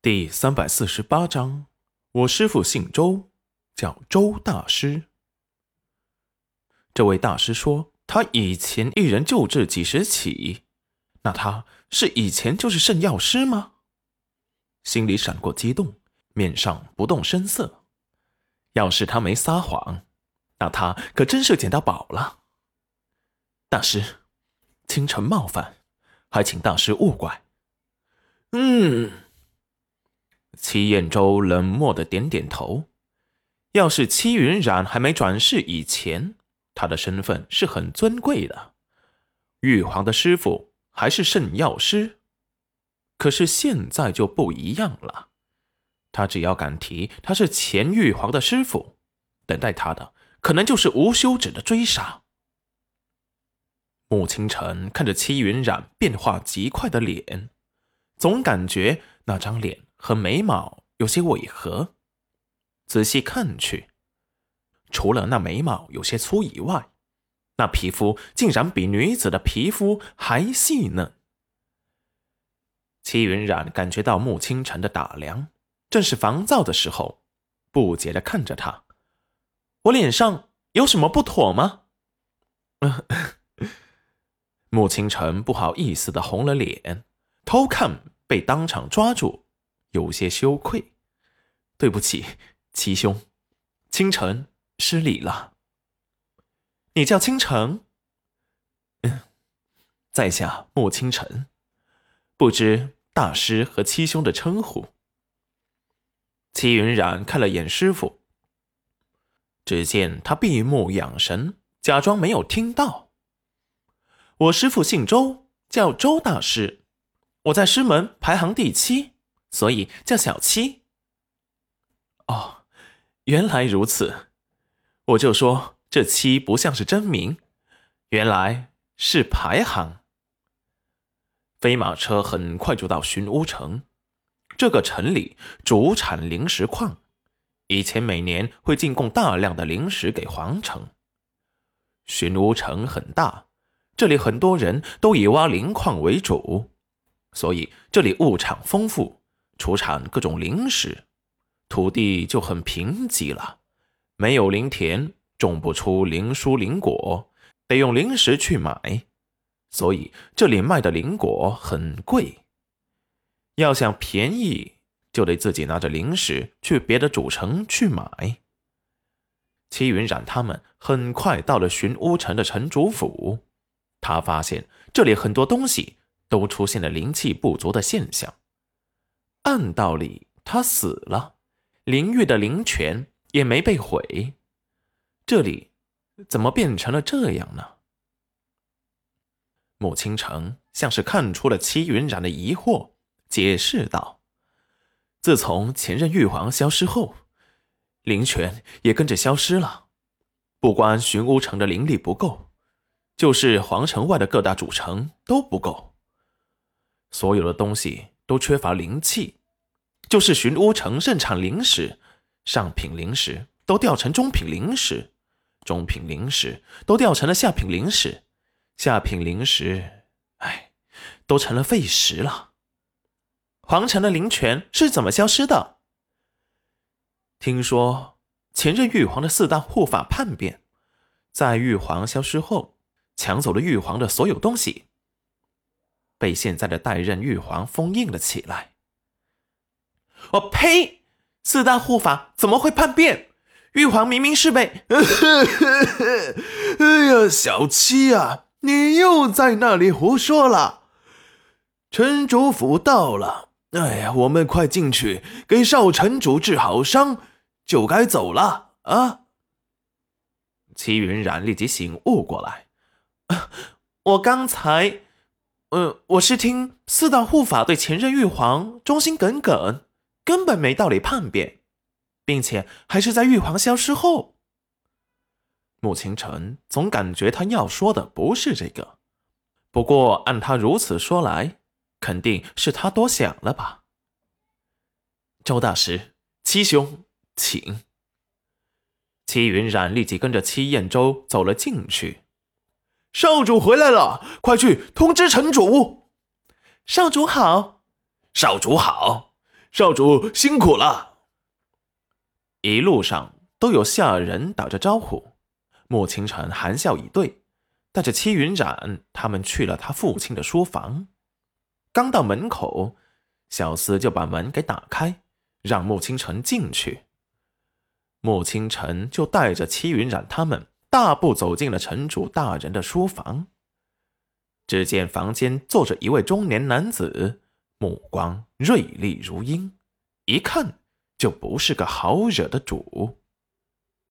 第三百四十八章，我师傅姓周，叫周大师。这位大师说，他以前一人救治几十起，那他是以前就是圣药师吗？心里闪过激动，面上不动声色。要是他没撒谎，那他可真是捡到宝了。大师，清晨冒犯，还请大师勿怪。嗯。戚彦周冷漠的点点头。要是戚云染还没转世以前，他的身份是很尊贵的，玉皇的师傅还是圣药师。可是现在就不一样了，他只要敢提他是前玉皇的师傅，等待他的可能就是无休止的追杀。穆清晨看着戚云染变化极快的脸，总感觉那张脸。和眉毛有些违和，仔细看去，除了那眉毛有些粗以外，那皮肤竟然比女子的皮肤还细嫩。齐云染感觉到穆清晨的打量，正是烦躁的时候，不解的看着他：“我脸上有什么不妥吗？” 穆清晨不好意思的红了脸，偷看被当场抓住。有些羞愧，对不起，七兄，清晨失礼了。你叫清晨？嗯，在下莫清晨，不知大师和七兄的称呼。齐云染看了眼师傅，只见他闭目养神，假装没有听到。我师傅姓周，叫周大师，我在师门排行第七。所以叫小七。哦，原来如此，我就说这七不像是真名，原来是排行。飞马车很快就到寻乌城，这个城里主产灵石矿，以前每年会进贡大量的灵石给皇城。寻乌城很大，这里很多人都以挖灵矿为主，所以这里物产丰富。出产各种灵石，土地就很贫瘠了，没有灵田，种不出灵蔬灵果，得用灵石去买，所以这里卖的灵果很贵。要想便宜，就得自己拿着灵石去别的主城去买。齐云染他们很快到了寻乌城的城主府，他发现这里很多东西都出现了灵气不足的现象。按道理，他死了，灵玉的灵泉也没被毁，这里怎么变成了这样呢？穆清城像是看出了戚云染的疑惑，解释道：“自从前任玉皇消失后，灵泉也跟着消失了。不光寻乌城的灵力不够，就是皇城外的各大主城都不够，所有的东西都缺乏灵气。”就是寻乌城盛产灵石，上品灵石都掉成中品灵石，中品灵石都掉成了下品灵石，下品灵石，哎，都成了废石了。皇城的灵泉是怎么消失的？听说前任玉皇的四大护法叛变，在玉皇消失后，抢走了玉皇的所有东西，被现在的代任玉皇封印了起来。我呸！四大护法怎么会叛变？玉皇明明是被 哎呀，小七啊，你又在那里胡说了。城主府到了，哎呀，我们快进去给少城主治好伤，就该走了啊！齐云染立即醒悟过来，我刚才……呃，我是听四大护法对前任玉皇忠心耿耿。根本没道理叛变，并且还是在玉皇消失后。穆清晨总感觉他要说的不是这个，不过按他如此说来，肯定是他多想了吧。周大师，七兄，请。戚云染立即跟着戚彦周走了进去。少主回来了，快去通知城主。少主好，少主好。少主辛苦了。一路上都有下人打着招呼，莫清晨含笑以对，带着戚云染他们去了他父亲的书房。刚到门口，小厮就把门给打开，让莫清晨进去。莫清晨就带着戚云染他们大步走进了城主大人的书房。只见房间坐着一位中年男子，目光锐利如鹰，一看就不是个好惹的主。